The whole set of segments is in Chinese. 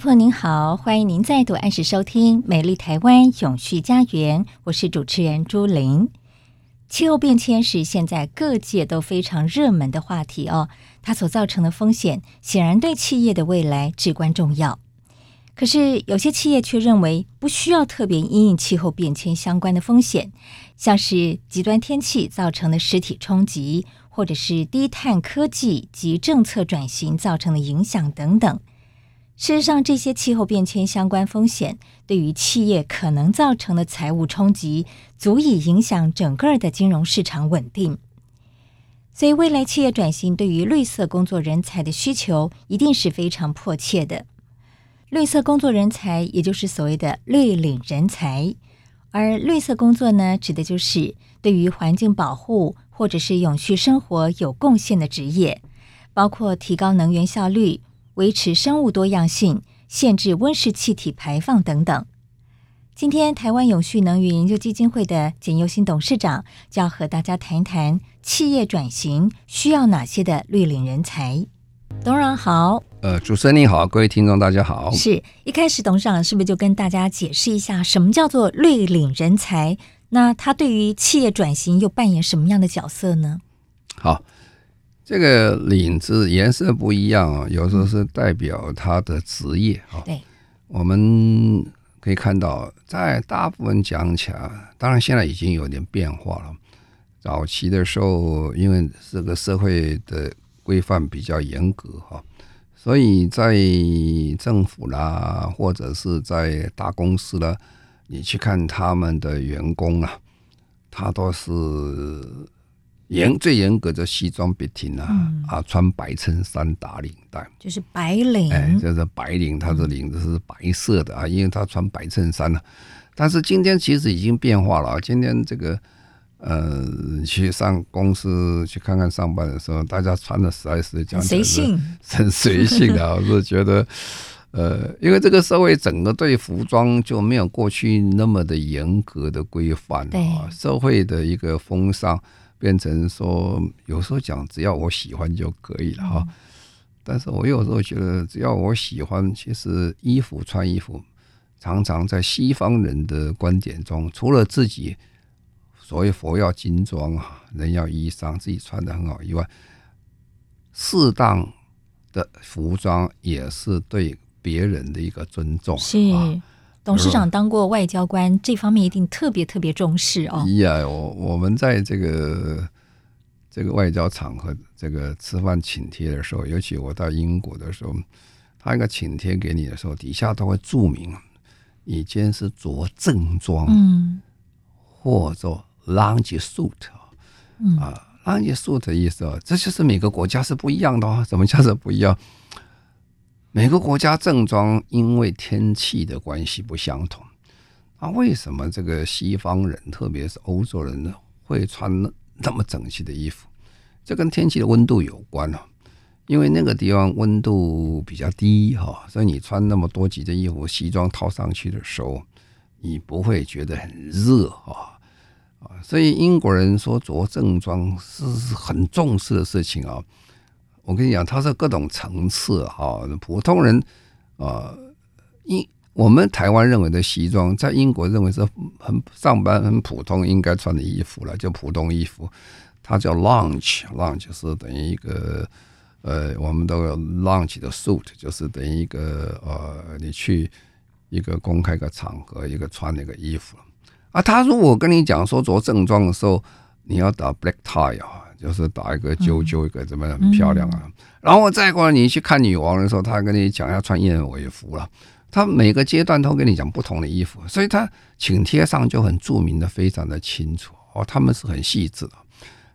朋友您好，欢迎您再度按时收听《美丽台湾永续家园》，我是主持人朱琳。气候变迁是现在各界都非常热门的话题哦，它所造成的风险显然对企业的未来至关重要。可是有些企业却认为不需要特别因应气候变迁相关的风险，像是极端天气造成的实体冲击，或者是低碳科技及政策转型造成的影响等等。事实上，这些气候变迁相关风险对于企业可能造成的财务冲击，足以影响整个的金融市场稳定。所以，未来企业转型对于绿色工作人才的需求，一定是非常迫切的。绿色工作人才，也就是所谓的绿领人才。而绿色工作呢，指的就是对于环境保护或者是永续生活有贡献的职业，包括提高能源效率。维持生物多样性、限制温室气体排放等等。今天，台湾永续能源研究基金会的简优新董事长就要和大家谈谈企业转型需要哪些的绿领人才。董事长好，呃，主持人你好，各位听众大家好。是一开始董事长是不是就跟大家解释一下什么叫做绿领人才？那他对于企业转型又扮演什么样的角色呢？好。这个领子颜色不一样啊，有时候是代表他的职业啊。对，我们可以看到，在大部分讲起来，当然现在已经有点变化了。早期的时候，因为这个社会的规范比较严格哈，所以在政府啦，或者是在大公司啦，你去看他们的员工啊，他都是。严最严格的西装笔挺啊，嗯、啊，穿白衬衫打领带，就是白领，哎，就是白领，他的领子是白色的啊，因为他穿白衬衫了。但是今天其实已经变化了啊，今天这个呃，去上公司去看看上班的时候，大家穿的实在是讲随性，很随性的，我是觉得呃，因为这个社会整个对服装就没有过去那么的严格的规范啊，社会的一个风尚。变成说，有时候讲只要我喜欢就可以了哈。但是我有时候觉得，只要我喜欢，其实衣服穿衣服，常常在西方人的观点中，除了自己所谓佛要金装啊，人要衣裳，自己穿的很好以外，适当的服装也是对别人的一个尊重。是。董事长当过外交官，这方面一定特别特别重视哦。呀，我我们在这个这个外交场合，这个吃饭请帖的时候，尤其我到英国的时候，他那个请帖给你的时候，底下都会注明，你今天是着正装，嗯，或者 lounge suit，嗯啊，lounge suit 的意思啊，这就是每个国家是不一样的哦，怎么叫做不一样？每个国家正装因为天气的关系不相同，那为什么这个西方人，特别是欧洲人呢，会穿那么整齐的衣服？这跟天气的温度有关哦。因为那个地方温度比较低哈，所以你穿那么多级的衣服，西装套上去的时候，你不会觉得很热啊啊。所以英国人说着正装是很重视的事情啊。我跟你讲，它是各种层次哈。普通人啊，英我们台湾认为的西装，在英国认为是很上班很普通应该穿的衣服了，就普通衣服。它叫 lunch lunch 是等于一个呃，我们都有 lunch 的 suit，就是等于一个呃，你去一个公开的场合一个穿那个衣服。啊，他如果跟你讲说着正装的时候，你要打 black tie 啊，就是打一个揪揪一个怎么样很漂亮啊。嗯、然后再过来你去看女王的时候，她跟你讲要穿燕尾服了。她每个阶段都跟你讲不同的衣服，所以她请帖上就很著名的非常的清楚哦，他们是很细致的。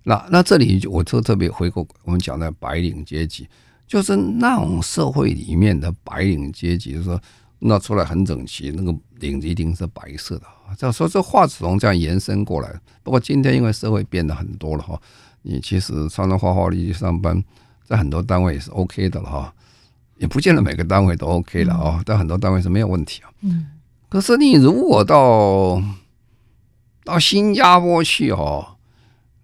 那那这里我就特别回过我们讲的白领阶级，就是那种社会里面的白领阶级，就是说那出来很整齐，那个领子一定是白色的。这所以这话从这样延伸过来。不过今天因为社会变得很多了哈，你其实穿着花花绿绿上班，在很多单位也是 OK 的了哈。也不见得每个单位都 OK 了啊，但很多单位是没有问题啊。嗯，可是你如果到到新加坡去哦，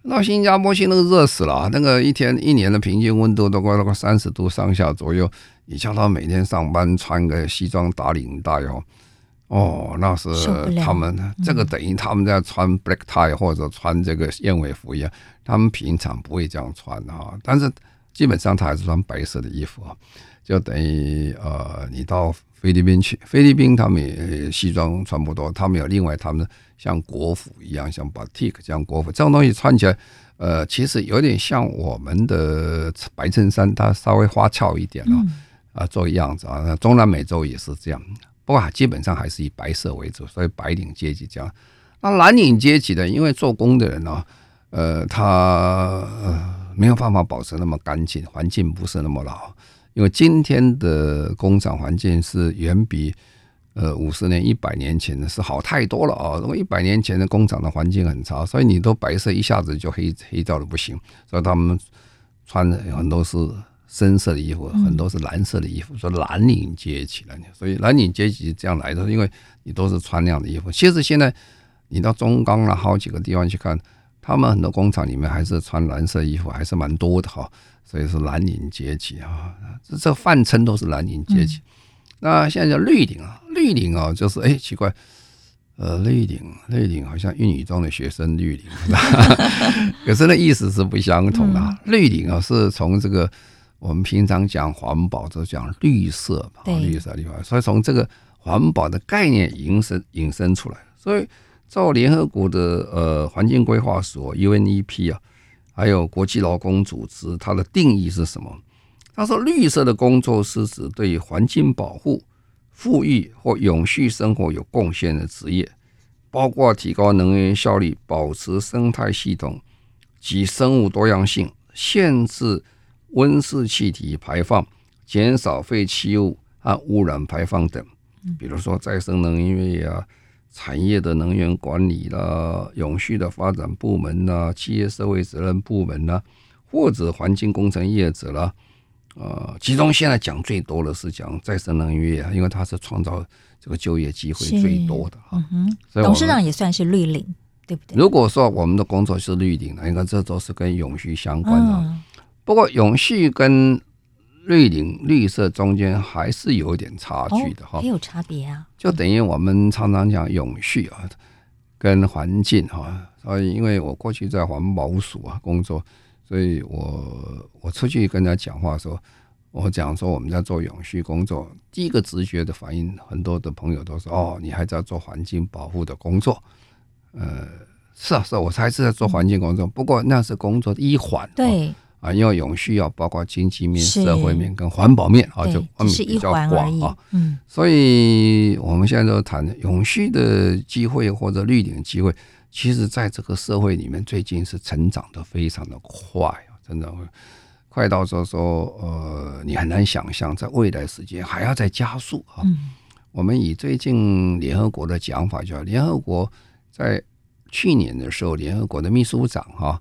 到新加坡去那个热死了，那个一天一年的平均温度都快那个三十度上下左右。你叫他每天上班穿个西装打领带哦，哦，那是他们这个等于他们在穿 black tie 或者穿这个燕尾服一样，他们平常不会这样穿啊。但是基本上他还是穿白色的衣服啊。就等于呃，你到菲律宾去，菲律宾他们也西装穿不多，他们有另外他们像国服一样，像 batik 这样国服，这种东西穿起来，呃，其实有点像我们的白衬衫，它稍微花俏一点哦，啊，做样子啊。那中南美洲也是这样，不过基本上还是以白色为主，所以白领阶级这样。那蓝领阶级的，因为做工的人呢，呃，他没有办法保持那么干净，环境不是那么好。因为今天的工厂环境是远比呃五十年、一百年前的是好太多了啊！如果一百年前的工厂的环境很差，所以你都白色一下子就黑黑掉了不行，所以他们穿的很多是深色的衣服，很多是蓝色的衣服，说蓝领阶级了。所以蓝领阶级这样来的，因为你都是穿那样的衣服。其实现在你到中钢了好几个地方去看，他们很多工厂里面还是穿蓝色衣服，还是蛮多的哈。所以是蓝领阶级啊，这这泛称都是蓝领阶级。那现在叫绿领啊，绿领啊，就是哎奇怪，呃，绿领绿领好像英语中的学生绿领，可是那意思是不相同的。绿领啊，是从这个我们平常讲环保就讲绿色嘛，绿色地方，所以从这个环保的概念引申引申出来。所以照联合国的呃环境规划署 UNEP 啊。还有国际劳工组织，它的定义是什么？他说，绿色的工作是指对环境保护、富裕或永续生活有贡献的职业，包括提高能源效率、保持生态系统及生物多样性、限制温室气体排放、减少废弃物和污染排放等。比如说再生能源呀。产业的能源管理啦，永续的发展部门呐，企业社会责任部门呐，或者环境工程业者啦，呃，其中现在讲最多的是讲再生能源业，因为它是创造这个就业机会最多的哈。嗯哼，董事长也算是绿领，对不对？如果说我们的工作是绿领，那应该这都是跟永续相关的。不过永续跟绿领绿色中间还是有点差距的哈，也有差别啊。就等于我们常常讲永续啊，跟环境哈。所以因为我过去在环保署啊工作，所以我我出去跟人家讲话说，我讲说我们在做永续工作，第一个直觉的反应，很多的朋友都说哦，你还在做环境保护的工作。呃，是啊，是啊，我还是在做环境工作，不过那是工作的一环。对。啊，因为永续要包括经济面、社会面跟环保面啊，就方面比较广啊。嗯，所以我们现在都谈永续的机会或者绿领机会，其实在这个社会里面，最近是成长的非常的快啊，真的快到说说呃，你很难想象，在未来时间还要再加速啊。我们以最近联合国的讲法，叫联合国在去年的时候，联合国的秘书长哈。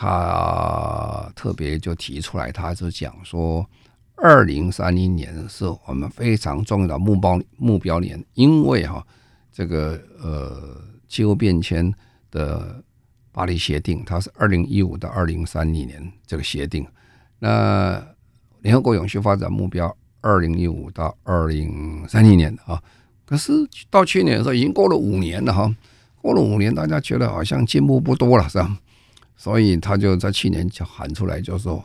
他特别就提出来，他就讲说，二零三零年是我们非常重要的目标目标年，因为哈，这个呃气候变迁的巴黎协定，它是二零一五到二零三零年这个协定，那联合国永续发展目标二零一五到二零三零年啊，可是到去年的时候已经过了五年了哈，过了五年，大家觉得好像进步不多了，是吧？所以他就在去年就喊出来，就说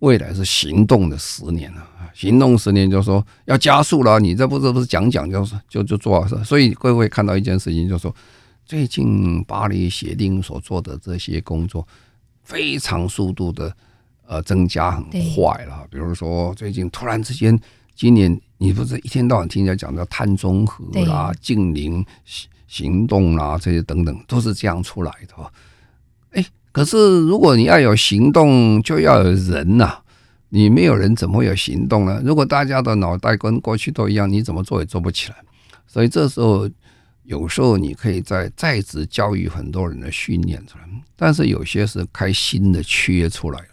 未来是行动的十年了。行动十年，就说要加速了。你这不是不是讲讲，就是就就做。所以各位看到一件事情，就是说最近巴黎协定所做的这些工作，非常速度的呃增加很快了。比如说最近突然之间，今年你不是一天到晚听人家讲叫碳中和啦、净零行动啦这些等等，都是这样出来的。哎，可是如果你要有行动，就要有人呐、你没有人，怎么会有行动呢？如果大家的脑袋跟过去都一样，你怎么做也做不起来。所以这时候，有时候你可以在在职教育很多人的训练出来，但是有些是开新的缺出来了，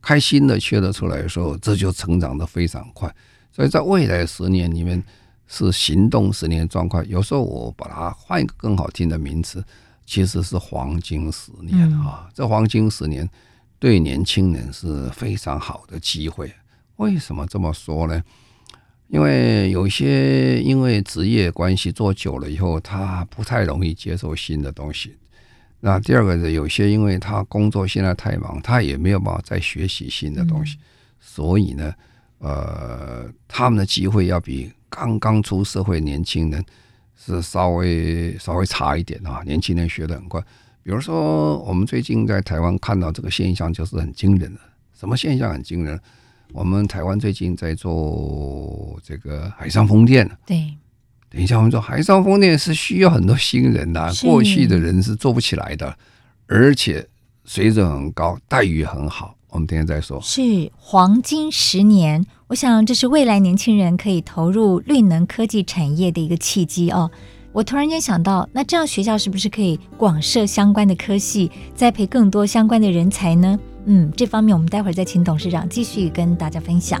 开新的缺的出来的时候，这就成长的非常快。所以在未来十年里面是行动十年状况。有时候我把它换一个更好听的名词，其实是黄金十年啊！这黄金十年。对年轻人是非常好的机会。为什么这么说呢？因为有些因为职业关系做久了以后，他不太容易接受新的东西。那第二个是有些因为他工作现在太忙，他也没有办法再学习新的东西。所以呢，呃，他们的机会要比刚刚出社会年轻人是稍微稍微差一点啊。年轻人学的很快。比如说，我们最近在台湾看到这个现象，就是很惊人的。什么现象很惊人？我们台湾最近在做这个海上风电。对，等一下我们说海上风电是需要很多新人的，过去的人是做不起来的，而且水准很高，待遇很好。我们等一下再说。是黄金十年，我想这是未来年轻人可以投入绿能科技产业的一个契机哦。我突然间想到，那这样学校是不是可以广设相关的科系，栽培更多相关的人才呢？嗯，这方面我们待会儿再请董事长继续跟大家分享。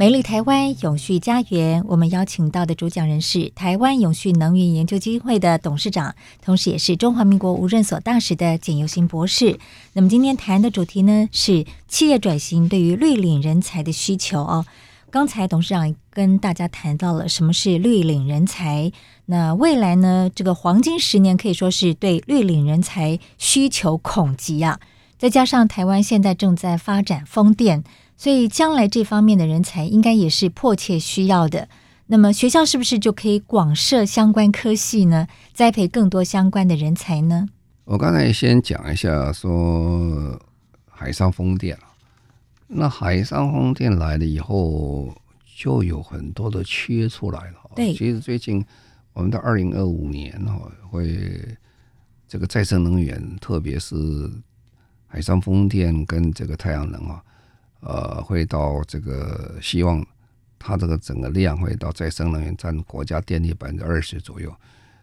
美丽台湾永续家园，我们邀请到的主讲人是台湾永续能源研究基金会的董事长，同时也是中华民国无任所大使的简尤新博士。那么今天谈的主题呢，是企业转型对于绿领人才的需求哦。刚才董事长跟大家谈到了什么是绿领人才，那未来呢？这个黄金十年可以说是对绿领人才需求恐急啊！再加上台湾现在正在发展风电，所以将来这方面的人才应该也是迫切需要的。那么学校是不是就可以广设相关科系呢？栽培更多相关的人才呢？我刚才先讲一下说海上风电。那海上风电来了以后，就有很多的缺出来了。对，其实最近我们到二零二五年哈，会这个再生能源，特别是海上风电跟这个太阳能啊，呃，会到这个希望它这个整个量会到再生能源占国家电力百分之二十左右。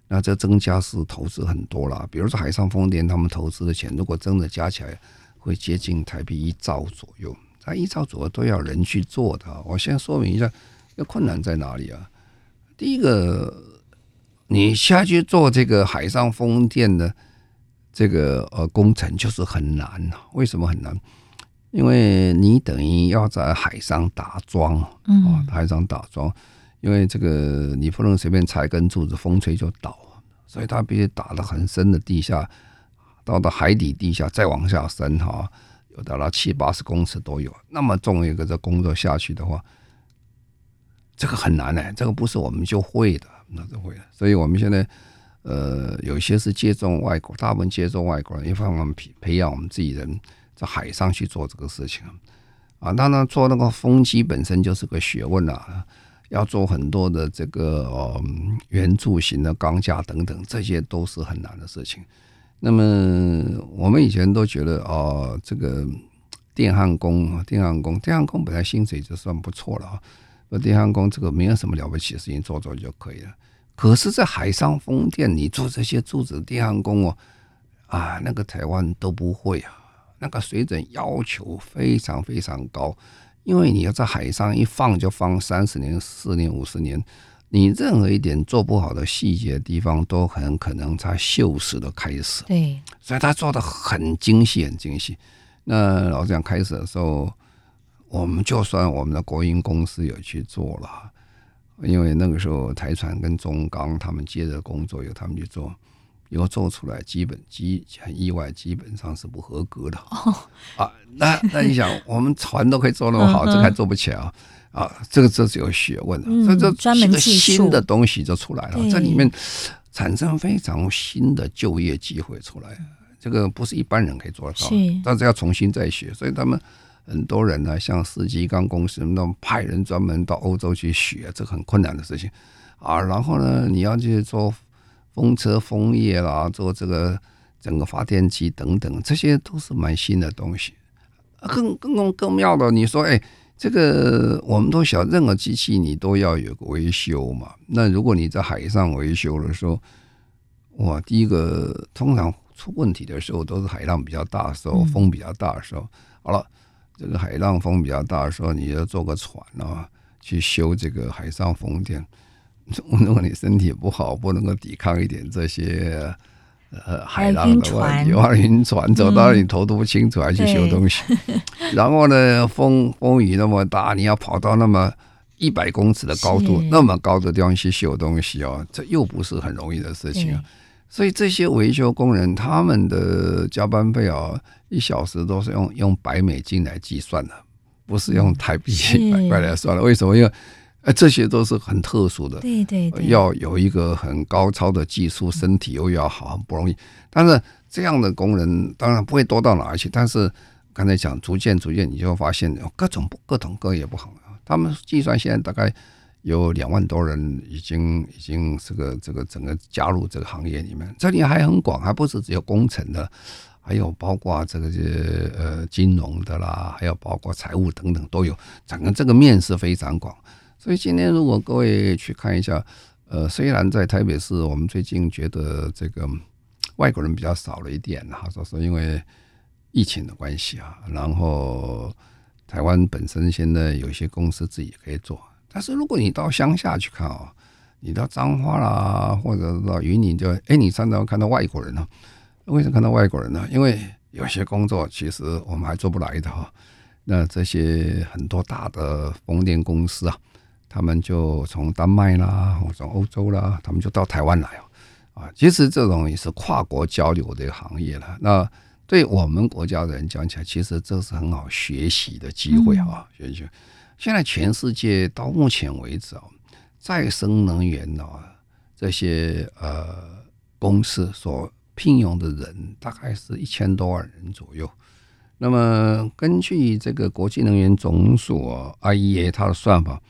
那这增加是投资很多了，比如说海上风电，他们投资的钱如果真的加起来，会接近台币一兆左右。他一兆左右都要人去做的。我先说明一下，那困难在哪里啊？第一个，你下去做这个海上风电的这个呃工程就是很难。为什么很难？因为你等于要在海上打桩，啊，海上打桩，因为这个你不能随便插一根柱子，风吹就倒，所以它必须打得很深的地下，到到海底地下再往下深哈。有达到七八十公尺都有，那么重一个这工作下去的话，这个很难呢、欸。这个不是我们就会的，那就会的。所以我们现在呃，有些是接种外国，大部分接种外国人，一方面培培养我们自己人在海上去做这个事情啊。当然做那个风机本身就是个学问啊，要做很多的这个呃圆柱形的钢架等等，这些都是很难的事情。那么我们以前都觉得哦，这个电焊工啊、电焊工、电焊工本来薪水就算不错了啊。那电焊工这个没有什么了不起的事情，做做就可以了。可是，在海上风电，你做这些柱子电焊工哦，啊，那个台湾都不会啊，那个水准要求非常非常高，因为你要在海上一放就放三十年、四年、五十年。你任何一点做不好的细节的地方，都很可能他锈蚀的开始。对，所以他做的很精细，很精细。那老实讲，开始的时候，我们就算我们的国营公司有去做了，因为那个时候台船跟中钢他们接着工作由他们去做，以后做出来基本基很意外，基本上是不合格的。哦。啊，那那你想，我们船都可以做那么好，这还做不起来啊？啊，这个这是有学问的，嗯、这这一个新的东西就出来了，这里面产生非常新的就业机会出来，这个不是一般人可以做得到，但是要重新再学，所以他们很多人呢，像世纪钢公司那种派人专门到欧洲去学，这个很困难的事情。啊。然后呢，你要去做风车、风叶啦，做这个整个发电机等等，这些都是蛮新的东西。更更更更妙的，你说，哎。这个我们都晓得，任何机器你都要有个维修嘛。那如果你在海上维修的时候，哇，第一个通常出问题的时候都是海浪比较大的时候，风比较大的时候。好了，这个海浪风比较大的时候，你要坐个船啊，去修这个海上风电。如果你身体不好，不能够抵抗一点这些。呃，海浪的问题，晕船走到你头都不清楚，还去修东西。嗯、然后呢，风风雨那么大，你要跑到那么一百公尺的高度，那么高的地方去修东西哦，这又不是很容易的事情啊。所以这些维修工人他们的加班费哦，一小时都是用用百美金来计算的，不是用台币一百块来算的。为什么？因为哎，这些都是很特殊的，对对对，要有一个很高超的技术，身体又要好，很不容易。但是这样的工人当然不会多到哪儿去。但是刚才讲，逐渐逐渐，你就会发现有各种各种各业不好。他们计算现在大概有两万多人已经已经这个这个整个加入这个行业里面。这里还很广，还不是只有工程的，还有包括这个呃金融的啦，还有包括财务等等都有。整个这个面是非常广。所以今天如果各位去看一下，呃，虽然在台北市，我们最近觉得这个外国人比较少了一点，哈，说是因为疫情的关系啊。然后台湾本身现在有些公司自己可以做，但是如果你到乡下去看啊，你到彰化啦，或者到云林，就哎，你常常看到外国人呢？为什么看到外国人呢？因为有些工作其实我们还做不来的哈。那这些很多大的风电公司啊。他们就从丹麦啦，或从欧洲啦，他们就到台湾来哦，啊，其实这种也是跨国交流的行业了。那对我们国家的人讲起来，其实这是很好学习的机会啊，学习。现在全世界到目前为止啊，再生能源啊这些呃公司所聘用的人，大概是一千多万人左右。那么根据这个国际能源总署啊 IEA 它的算法。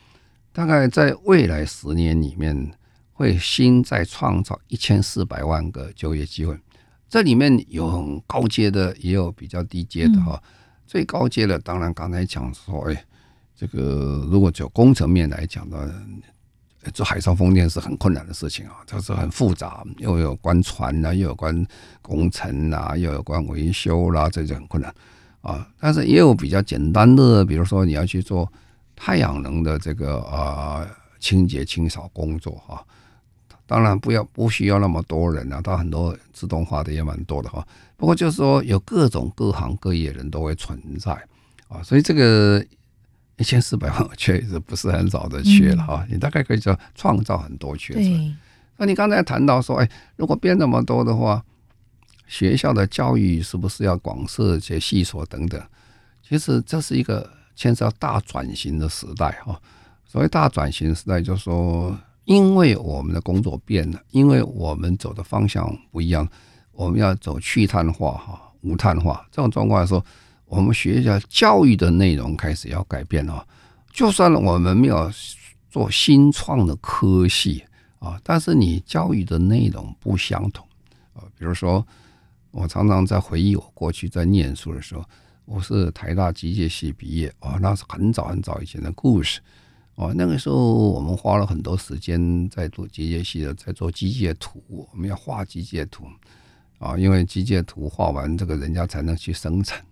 大概在未来十年里面，会新再创造一千四百万个就业机会。这里面有很高阶的，也有比较低阶的哈。最高阶的，当然刚才讲说，哎，这个如果就工程面来讲呢，做海上风电是很困难的事情啊，它是很复杂，又有关船呐，又有关工程呐，又有关维修啦，这就很困难啊。但是也有比较简单的，比如说你要去做。太阳能的这个呃清洁清扫工作哈，当然不要不需要那么多人啊，它很多自动化的也蛮多的哈。不过就是说有各种各行各业人都会存在啊，所以这个一千四百万确实不是很少的缺了哈。你大概可以说创造很多缺。那你刚才谈到说，哎，如果变那么多的话，学校的教育是不是要广设一些系所等等？其实这是一个。牵涉到大转型的时代哈，所谓大转型时代，就是说，因为我们的工作变了，因为我们走的方向不一样，我们要走去碳化哈、无碳化这种状况来说，我们学校教育的内容开始要改变了。就算我们没有做新创的科系啊，但是你教育的内容不相同啊。比如说，我常常在回忆我过去在念书的时候。我是台大机械系毕业啊，那是很早很早以前的故事哦。那个时候我们花了很多时间在做机械系的，在做机械图，我们要画机械图啊，因为机械图画完，这个人家才能去生产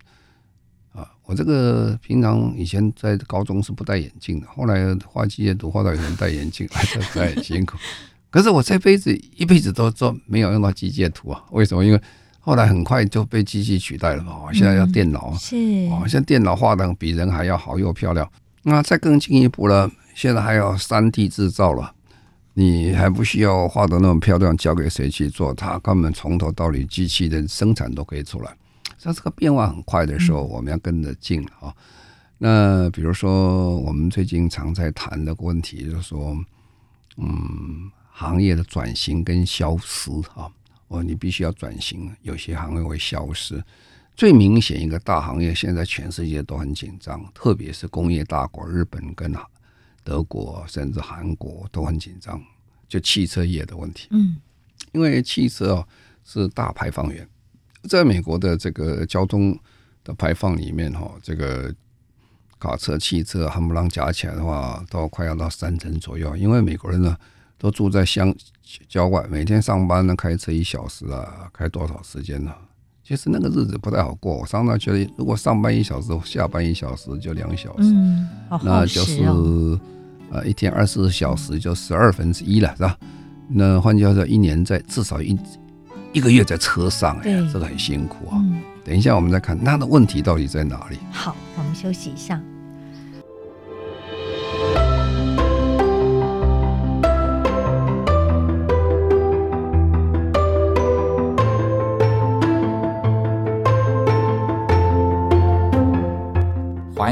啊，我这个平常以前在高中是不戴眼镜的，后来画机械图画到有人戴眼镜，还是很辛苦。可是我这辈子一辈子都做没有用到机械图啊？为什么？因为后来很快就被机器取代了嘛。现在要电脑，是哦，现在电脑画的比人还要好又漂亮。那再更进一步了，现在还有三 D 制造了，你还不需要画的那么漂亮，交给谁去做？它根本从头到尾机器的生产都可以出来。像这个变化很快的时候，我们要跟着进啊。那比如说，我们最近常在谈的问题，就是说，嗯，行业的转型跟消失啊。哦，你必须要转型，有些行业会消失。最明显一个大行业，现在全世界都很紧张，特别是工业大国，日本跟德国甚至韩国都很紧张，就汽车业的问题。嗯，因为汽车哦是大排放源。在美国的这个交通的排放里面，哈，这个卡车、汽车夯不啷加起来的话，都快要到三成左右。因为美国人呢，都住在乡郊外，每天上班呢开车一小时啊，开多少时间呢？其实那个日子不太好过。我常常觉得，如果上班一小时，下班一小时，就两小时，嗯，那就是呃一天二十四小时就十二分之一了，是吧？那换句话说，一年在至少一。一个月在车上，哎，这个很辛苦啊。嗯，等一下，我们再看那的问题到底在哪里。好，我们休息一下。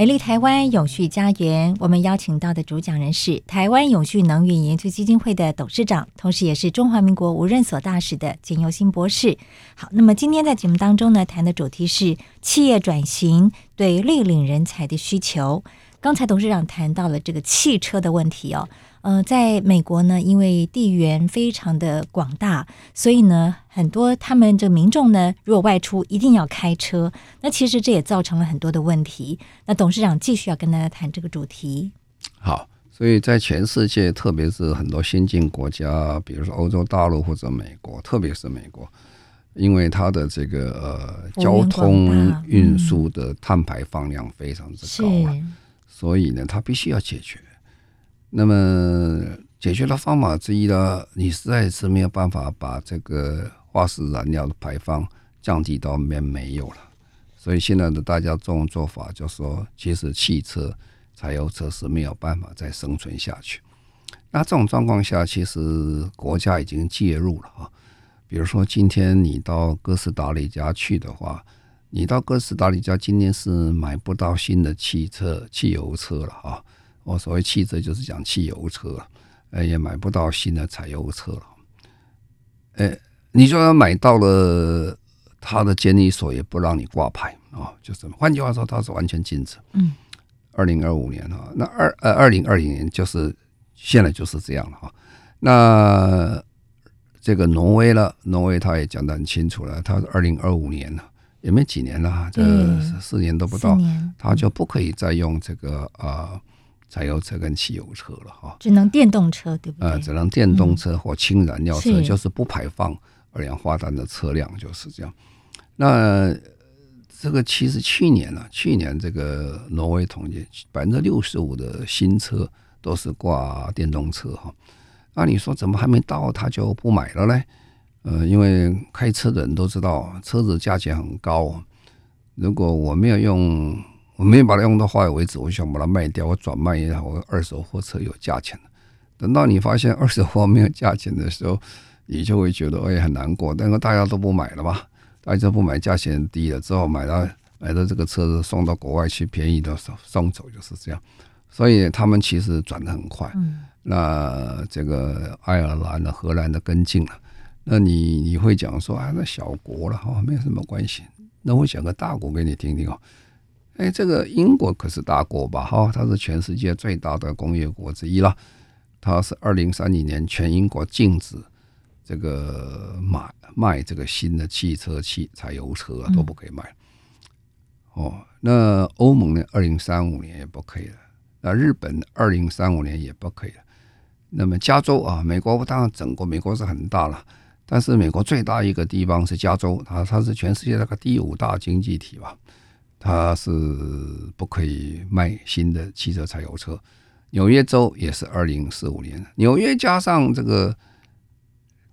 美丽台湾永续家园，我们邀请到的主讲人是台湾永续能源研究基金会的董事长，同时也是中华民国无任所大使的简尤新博士。好，那么今天在节目当中呢，谈的主题是企业转型对绿领人才的需求。刚才董事长谈到了这个汽车的问题哦。呃，在美国呢，因为地缘非常的广大，所以呢，很多他们这个民众呢，如果外出一定要开车，那其实这也造成了很多的问题。那董事长继续要跟大家谈这个主题。好，所以在全世界，特别是很多先进国家，比如说欧洲大陆或者美国，特别是美国，因为它的这个呃交通运输的碳排放量非常之高啊，所以呢，它必须要解决。那么解决的方法之一呢，你实在是没有办法把这个化石燃料的排放降低到没没有了。所以现在的大家这种做法就是说，其实汽车、柴油车是没有办法再生存下去。那这种状况下，其实国家已经介入了啊。比如说，今天你到哥斯达黎加去的话，你到哥斯达黎加今天是买不到新的汽车、汽油车了啊。我所谓汽车就是讲汽油车，呃，也买不到新的柴油车了。哎，你说要买到了，他的监理所也不让你挂牌啊，就是换句话说，它是完全禁止。嗯，二零二五年啊，那二呃二零二零年就是现在就是这样了啊。那这个挪威了，挪威他也讲得很清楚了，他是二零二五年了，也没几年了，这四年都不到，他就不可以再用这个啊。呃柴油车跟汽油车了哈，只能电动车对不对？呃，只能电动车或氢燃料车，嗯、就是不排放二氧化碳的车辆，就是这样。那这个其实去年呢、啊，去年这个挪威统计，百分之六十五的新车都是挂电动车哈。那你说怎么还没到他就不买了呢？呃，因为开车的人都知道，车子价钱很高，如果我没有用。我没有把它用到坏为止，我想把它卖掉，我转卖一下，我二手货车有价钱。等到你发现二手货没有价钱的时候，你就会觉得我也很难过。但是大家都不买了嘛，大家都不买，价钱低了之后，买到买到这个车子送到国外去，便宜的送送走就是这样。所以他们其实转的很快。嗯、那这个爱尔兰的、荷兰的跟进了。那你你会讲说啊，那小国了哈，没有什么关系。那我讲个大国给你听听哦。哎，这个英国可是大国吧？哈，它是全世界最大的工业国之一了。它是二零三零年全英国禁止这个买卖这个新的汽车、汽柴油车，都不可以卖。哦，那欧盟呢？二零三五年也不可以了。那日本二零三五年也不可以了。那么加州啊，美国当然整个美国是很大了，但是美国最大一个地方是加州，它它是全世界那个第五大经济体吧，它是不可以卖新的汽车、柴油车。纽约州也是二零四五年，纽约加上这个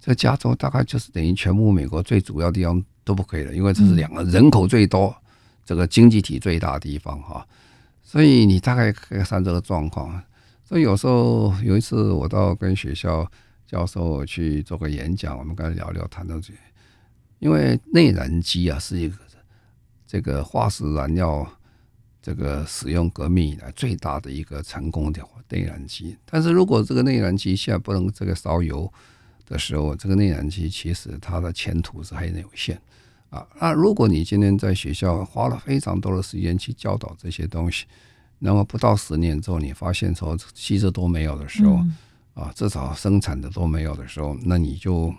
这加州，大概就是等于全部美国最主要地方都不可以了，因为这是两个人口最多。这个经济体最大的地方哈，所以你大概可以看这个状况。所以有时候有一次我到跟学校教授去做个演讲，我们跟他聊聊谈到这，因为内燃机啊是一个这个化石燃料这个使用革命以来最大的一个成功的内燃机。但是如果这个内燃机现在不能这个烧油的时候，这个内燃机其实它的前途是很有限。啊，那如果你今天在学校花了非常多的时间去教导这些东西，那么不到十年之后，你发现说汽车都没有的时候，啊，至少生产的都没有的时候，那你就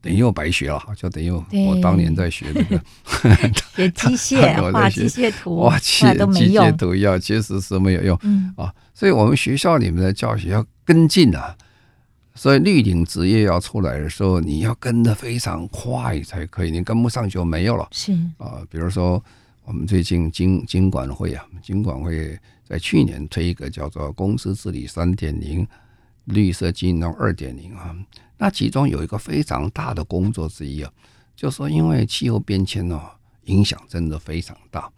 等于又白学了，就等于我当年在学这个 学机械、画机械图，哇，机机械图要其实是没有用，啊，所以我们学校里面的教学要跟进啊。所以绿领职业要出来的时候，你要跟得非常快才可以，你跟不上就没有了。是啊，比如说我们最近经经管会啊，经管会在去年推一个叫做公司治理三点零、绿色金融二点零啊，那其中有一个非常大的工作之一啊，就是说因为气候变迁呢，影响真的非常大，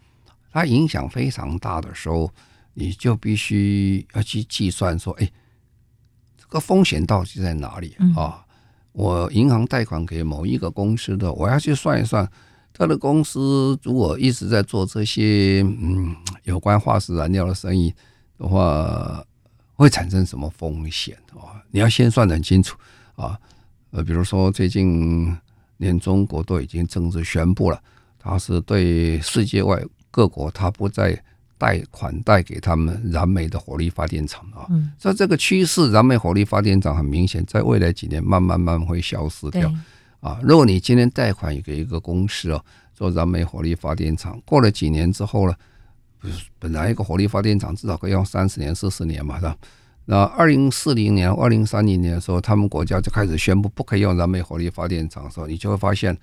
它影响非常大的时候，你就必须要去计算说，哎。这个风险到底在哪里啊？我银行贷款给某一个公司的，我要去算一算，他的公司如果一直在做这些嗯有关化石燃料的生意的话，会产生什么风险啊？你要先算得很清楚啊。呃，比如说最近连中国都已经正式宣布了，它是对世界外各国，它不再。贷款贷给他们燃煤的火力发电厂啊，所以这个趋势，燃煤火力发电厂很明显，在未来几年慢慢慢慢会消失掉啊。如果你今天贷款给一个公司哦，做燃煤火力发电厂，过了几年之后呢，本来一个火力发电厂至少可以用三十年、四十年嘛，是吧？那二零四零年、二零三零年的时候，他们国家就开始宣布不可以用燃煤火力发电厂的时候，你就会发现，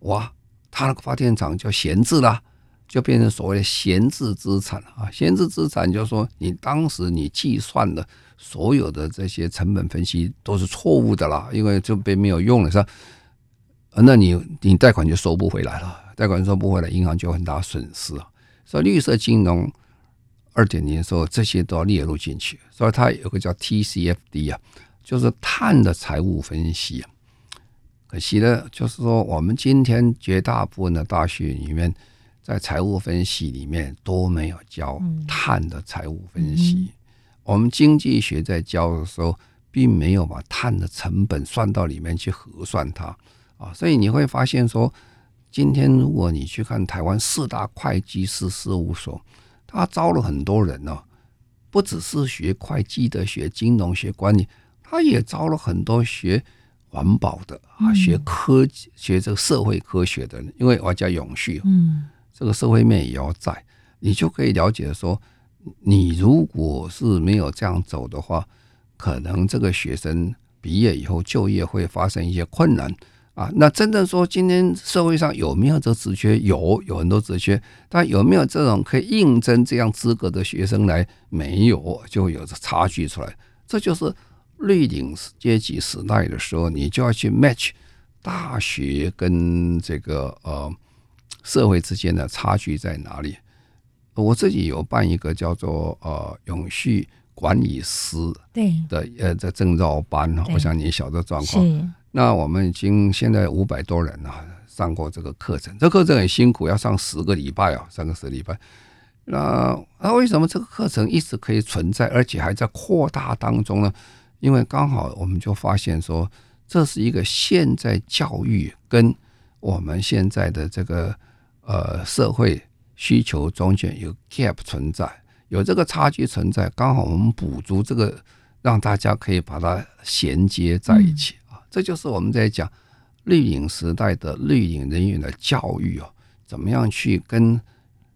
哇，他那个发电厂就闲置了。就变成所谓的闲置资产啊，闲置资产就是说，你当时你计算的所有的这些成本分析都是错误的啦，因为就被没有用了，是吧？那你你贷款就收不回来了，贷款收不回来，银行就有很大损失啊。所以绿色金融二点零的时候，这些都要列入进去。所以它有个叫 TCFD 啊，就是碳的财务分析啊。可惜呢就是说，我们今天绝大部分的大学里面。在财务分析里面都没有教碳的财务分析。我们经济学在教的时候，并没有把碳的成本算到里面去核算它啊。所以你会发现说，今天如果你去看台湾四大会计师事务所，他招了很多人呢，不只是学会计的，学金融学管理，他也招了很多学环保的啊，学科学这个社会科学的人，因为我叫永续，嗯。这个社会面也要在，你就可以了解说，你如果是没有这样走的话，可能这个学生毕业以后就业会发生一些困难啊。那真正说，今天社会上有没有这职缺？有，有很多职缺，但有没有这种可以应征这样资格的学生来？没有，就会有这差距出来。这就是绿领阶级时代的时候，你就要去 match 大学跟这个呃。社会之间的差距在哪里？我自己有办一个叫做呃永续管理师对的呃这证照班，我想你晓得状况。那我们已经现在五百多人了，上过这个课程。这课程很辛苦，要上十个礼拜啊，上个十礼拜。那那为什么这个课程一直可以存在，而且还在扩大当中呢？因为刚好我们就发现说，这是一个现在教育跟我们现在的这个。呃，社会需求中间有 gap 存在，有这个差距存在，刚好我们补足这个，让大家可以把它衔接在一起。这就是我们在讲绿领时代的绿领人员的教育哦，怎么样去跟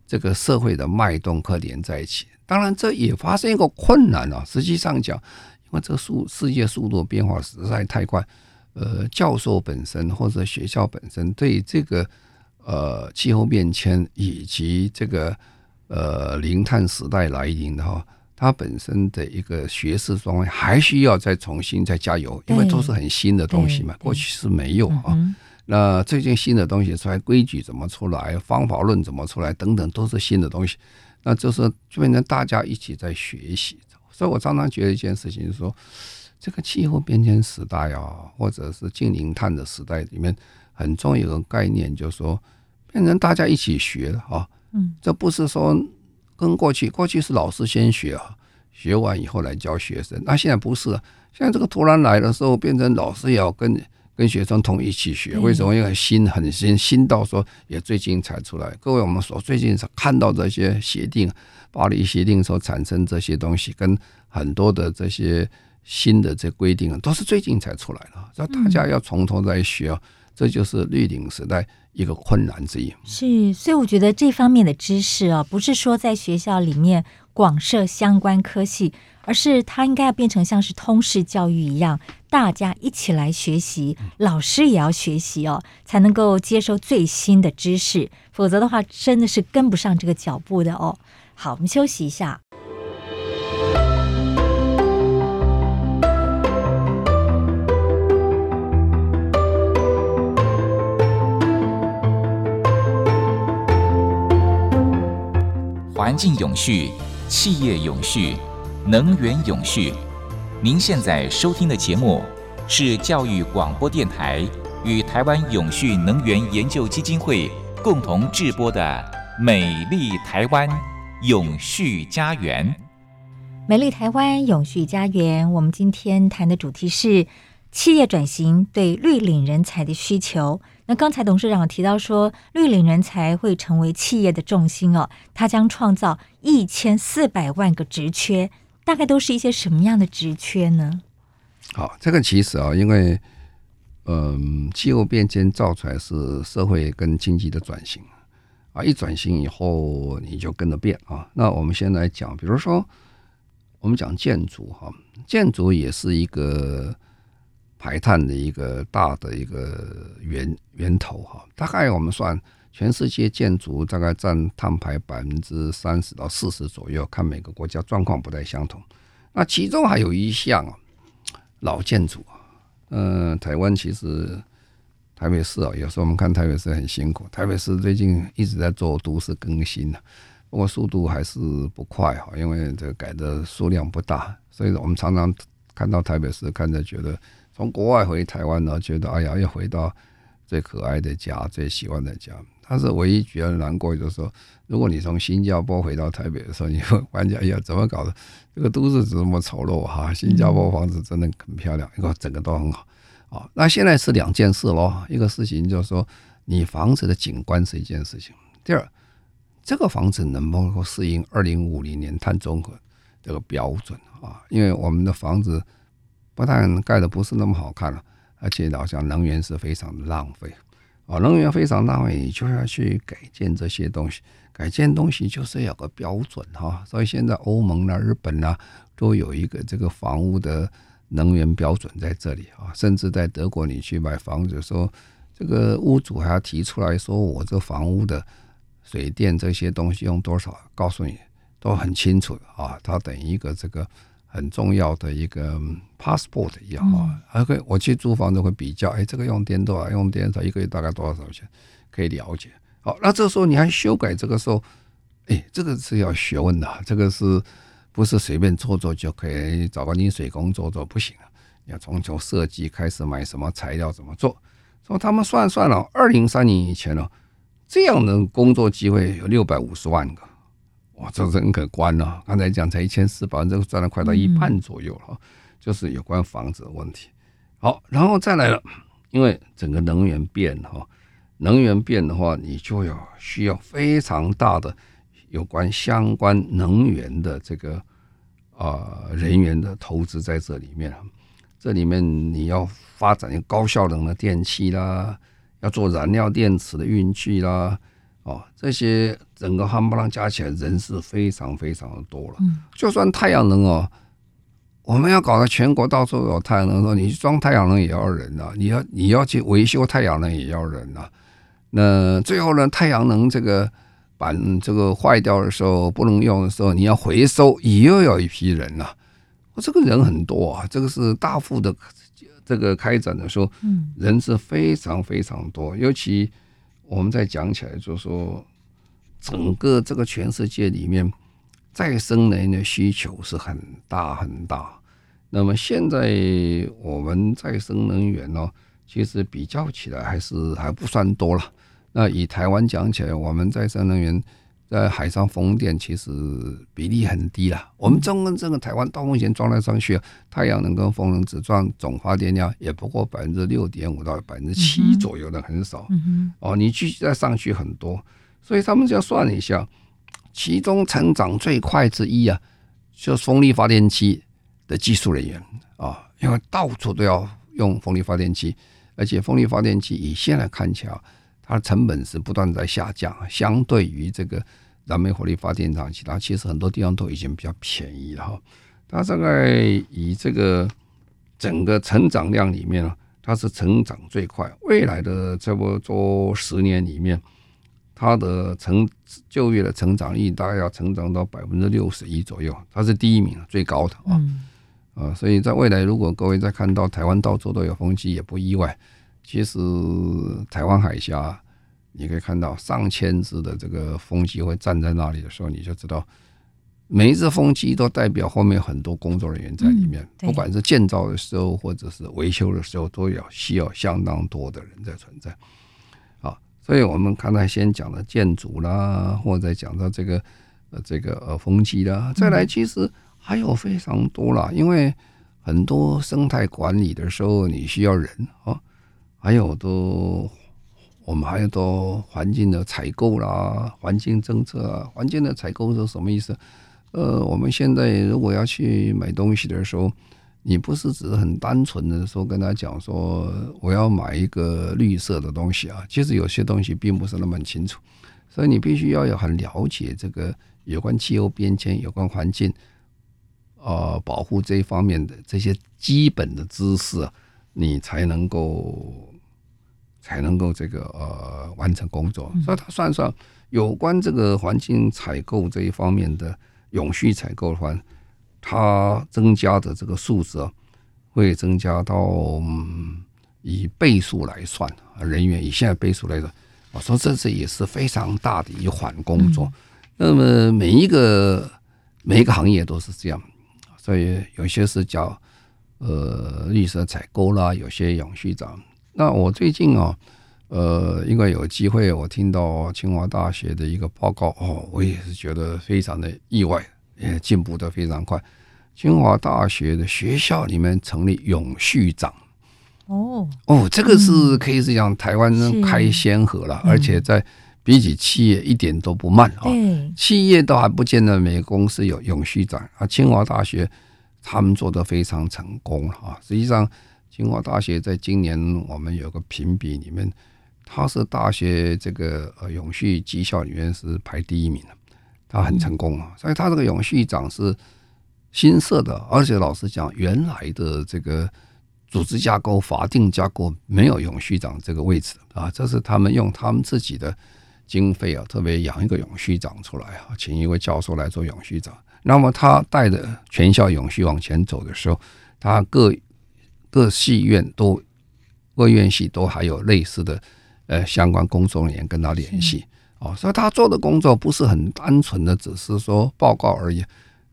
这个社会的脉动可连在一起？当然，这也发生一个困难啊。实际上讲，因为这个速世界速度变化实在太快，呃，教授本身或者学校本身对这个呃气候变迁以及这个呃零碳时代来临的话。它本身的一个学识状况还需要再重新再加油，因为都是很新的东西嘛，过去是没有啊。那最近新的东西出来，规矩怎么出来，方法论怎么出来，等等，都是新的东西。那就是就变成大家一起在学习。所以我常常觉得一件事情，就是说这个气候变迁时代啊，或者是近零碳的时代里面，很重要一个概念，就是说变成大家一起学啊。嗯，这不是说。跟过去，过去是老师先学啊，学完以后来教学生。那现在不是了，现在这个突然来的时候，变成老师也要跟跟学生同一起学。为什么？因为新很新，新到说也最近才出来。各位，我们所最近看到这些协定，巴黎协定所产生这些东西，跟很多的这些新的这规定，都是最近才出来的。所以大家要从头再学啊，这就是绿领时代。一个困难之一是，所以我觉得这方面的知识啊，不是说在学校里面广设相关科系，而是它应该要变成像是通识教育一样，大家一起来学习，老师也要学习哦，才能够接受最新的知识，否则的话真的是跟不上这个脚步的哦。好，我们休息一下。境永续、企业永续、能源永续。您现在收听的节目是教育广播电台与台湾永续能源研究基金会共同制播的《美丽台湾永续家园》。美丽台湾永续家园，我们今天谈的主题是企业转型对绿领人才的需求。那刚才董事长提到说，绿领人才会成为企业的重心哦，它将创造一千四百万个职缺，大概都是一些什么样的职缺呢？好，这个其实啊，因为嗯，气候变迁造出来是社会跟经济的转型啊，一转型以后你就跟着变啊。那我们先来讲，比如说我们讲建筑哈，建筑也是一个。排碳的一个大的一个源源头哈，大概我们算全世界建筑大概占碳排百分之三十到四十左右，看每个国家状况不太相同。那其中还有一项啊老建筑啊，嗯，台湾其实台北市啊，有时候我们看台北市很辛苦，台北市最近一直在做都市更新，不过速度还是不快哈，因为这个改的数量不大，所以我们常常看到台北市，看着觉得。从国外回台湾呢，觉得哎呀，要回到最可爱的家，最喜欢的家。但是唯一觉得难过，就是说，如果你从新加坡回到台北的时候，你会感觉哎呀，怎么搞的？这个都市怎么丑陋哈？新加坡房子真的很漂亮，一个整个都很好啊。那现在是两件事喽，一个事情就是说，你房子的景观是一件事情。第二，这个房子能不能够适应二零五零年碳中和这个标准啊？因为我们的房子。不但盖的不是那么好看了，而且好像能源是非常浪费啊，能源非常浪费，你就要去改建这些东西。改建东西就是有个标准哈，所以现在欧盟啊、日本啊都有一个这个房屋的能源标准在这里啊。甚至在德国，你去买房子的时候，这个屋主还要提出来说，我这房屋的水电这些东西用多少，告诉你都很清楚啊。它等于一个这个。很重要的一个 passport 一样啊，还可以我去租房子会比较，哎，这个用电多少，用电少，一个月大概多少钱，可以了解。好，那这时候你还修改，这个时候，哎，这个是要学问的，这个是不是随便做做就可以？找个泥水工做做不行啊，你要从头设计开始，买什么材料，怎么做？说他们算算了，二零三年以前呢，这样的工作机会有六百五十万个。哇，这是很可观了，啊。刚才讲才一千四百万，这个占了快到一半左右了，就是有关房子的问题。好，然后再来了，因为整个能源变哈，能源变的话，你就要需要非常大的有关相关能源的这个啊人员的投资在这里面。这里面你要发展高效能的电器啦，要做燃料电池的运具啦，哦，这些整个汉巴朗加起来人是非常非常的多了。就算太阳能哦，我们要搞到全国到处有太阳能，说你装太阳能也要人呐，你要你要去维修太阳能也要人呐。那最后呢，太阳能这个板这个坏掉的时候不能用的时候，你要回收，也又要一批人呐。我这个人很多啊，这个是大幅的这个开展的时候，人是非常非常多。尤其我们再讲起来，就是说整个这个全世界里面，再生能源的需求是很大很大。那么现在我们再生能源呢，其实比较起来还是还不算多了。那以台湾讲起来，我们再生能源在海上风电其实比例很低了。我们中跟这个台湾到目前装来装去，太阳能跟风能只占总发电量也不过百分之六点五到百分之七左右的，很少。哦，你继续再上去很多，所以他们就要算一下，其中成长最快之一啊，就是风力发电机的技术人员啊，因为到处都要用风力发电机，而且风力发电机以现在看起来。它的成本是不断在下降，相对于这个燃煤火力发电厂，其他其实很多地方都已经比较便宜了哈。它大概以这个整个成长量里面呢，它是成长最快。未来的差不多十年里面，它的成就业的成长率大概要成长到百分之六十一左右，它是第一名，最高的啊。啊，所以在未来，如果各位再看到台湾到处都有风机，也不意外。其实台湾海峡，你可以看到上千只的这个风机会站在那里的时候，你就知道每一只风机都代表后面很多工作人员在里面，不管是建造的时候或者是维修的时候，都要需要相当多的人在存在。啊，所以我们刚才先讲了建筑啦，或者讲到这个呃这个呃风机啦，再来其实还有非常多啦，因为很多生态管理的时候你需要人啊。还有都，我们还有都环境的采购啦，环境政策啊，环境的采购是什么意思？呃，我们现在如果要去买东西的时候，你不是只是很单纯的说跟他讲说我要买一个绿色的东西啊，其实有些东西并不是那么清楚，所以你必须要有很了解这个有关气候变迁、有关环境啊、保护这一方面的这些基本的知识，你才能够。才能够这个呃完成工作，所以他算算有关这个环境采购这一方面的永续采购的话，它增加的这个数字啊，会增加到、嗯、以倍数来算，人员以现在倍数来算，我说这是也是非常大的一环工作。那么每一个每一个行业都是这样，所以有些是叫呃绿色采购啦，有些永续长。那我最近啊，呃，因为有机会，我听到清华大学的一个报告哦，我也是觉得非常的意外，也进步的非常快。清华大学的学校里面成立永续长，哦哦，这个是可以是讲台湾开先河了，而且在比起企业一点都不慢啊。企业都还不见得每个公司有永续长啊，清华大学他们做的非常成功啊，实际上。清华大学在今年我们有个评比里面，它是大学这个呃永续绩效里面是排第一名的，它很成功啊。所以它这个永续长是新设的，而且老实讲，原来的这个组织架构、法定架构没有永续长这个位置啊。这是他们用他们自己的经费啊，特别养一个永续长出来啊，请一位教授来做永续长。那么他带着全校永续往前走的时候，他各。各戏院都，各院系都还有类似的呃相关工作人员跟他联系。哦，所以他做的工作不是很单纯的只是说报告而已，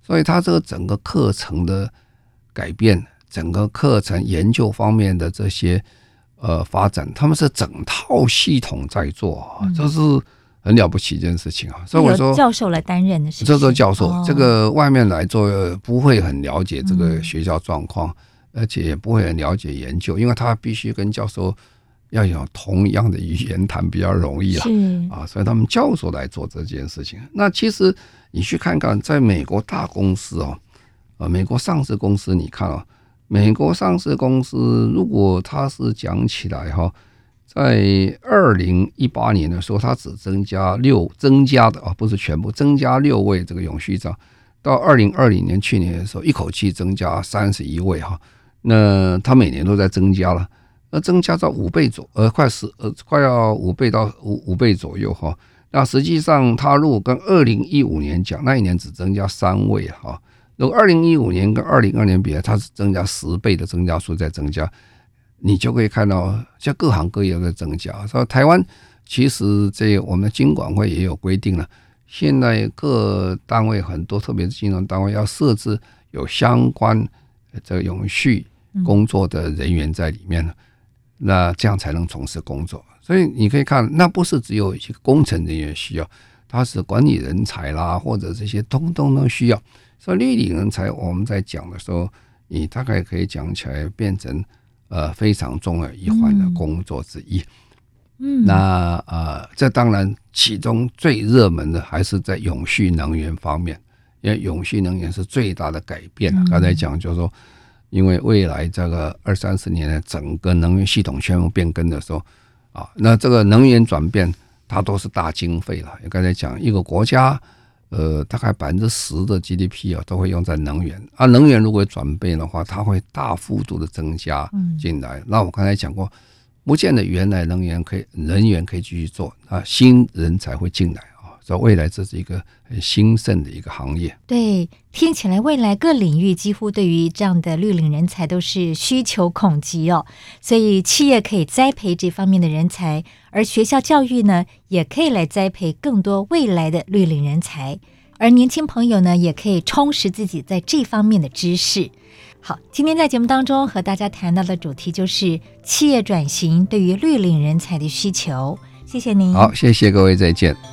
所以他这个整个课程的改变，整个课程研究方面的这些呃发展，他们是整套系统在做，这是很了不起一件事情啊。所以我说教授来担任的是，这个教授，这个外面来做不会很了解这个学校状况。而且也不会很了解研究，因为他必须跟教授要有同样的语言谈比较容易了啊，所以他们教授来做这件事情。那其实你去看看，在美国大公司哦，啊，美国上市公司，你看哦，美国上市公司如果它是讲起来哈，在二零一八年的时候，它只增加六增加的啊，不是全部增加六位这个永续长，到二零二零年去年的时候，一口气增加三十一位哈。那它每年都在增加了，那增加到五倍左，呃，快十呃快要五倍到五五倍左右哈。那实际上，它如果跟二零一五年讲，那一年只增加三位哈。如果二零一五年跟二零二年比，它是增加十倍的增加数在增加，你就可以看到，像各行各业都在增加。说台湾其实这我们金管会也有规定了，现在各单位很多，特别是金融单位要设置有相关这个永续工作的人员在里面呢，那这样才能从事工作。所以你可以看，那不是只有一些工程人员需要，它是管理人才啦，或者这些通通都需要。所以绿领人才，我们在讲的时候，你大概可以讲起来变成呃非常重要一环的工作之一。嗯，那呃，这当然其中最热门的还是在永续能源方面，因为永续能源是最大的改变。刚才讲就是说，因为未来这个二三十年的整个能源系统全部变更的时候。啊，那这个能源转变，它都是大经费了。刚才讲一个国家，呃，大概百分之十的 GDP 啊，都会用在能源。啊，能源如果转变的话，它会大幅度的增加进来。那我刚才讲过，不见得原来能源可以人员可以继续做啊，新人才会进来。在未来，这是一个很兴盛的一个行业。对，听起来未来各领域几乎对于这样的绿领人才都是需求恐急哦。所以企业可以栽培这方面的人才，而学校教育呢，也可以来栽培更多未来的绿领人才。而年轻朋友呢，也可以充实自己在这方面的知识。好，今天在节目当中和大家谈到的主题就是企业转型对于绿领人才的需求。谢谢您。好，谢谢各位，再见。